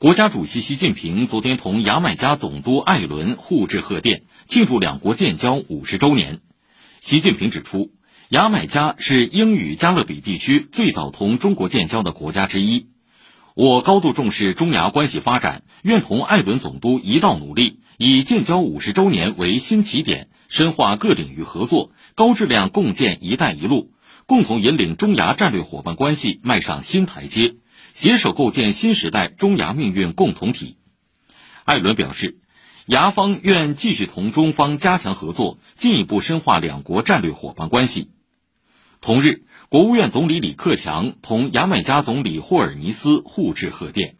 国家主席习近平昨天同牙买加总督艾伦互致贺电，庆祝两国建交五十周年。习近平指出，牙买加是英语加勒比地区最早同中国建交的国家之一。我高度重视中牙关系发展，愿同艾伦总督一道努力，以建交五十周年为新起点，深化各领域合作，高质量共建“一带一路”，共同引领中牙战略伙伴关系迈上新台阶。携手构建新时代中牙命运共同体。艾伦表示，牙方愿继续同中方加强合作，进一步深化两国战略伙伴关系。同日，国务院总理李克强同牙买加总理霍尔尼斯互致贺电。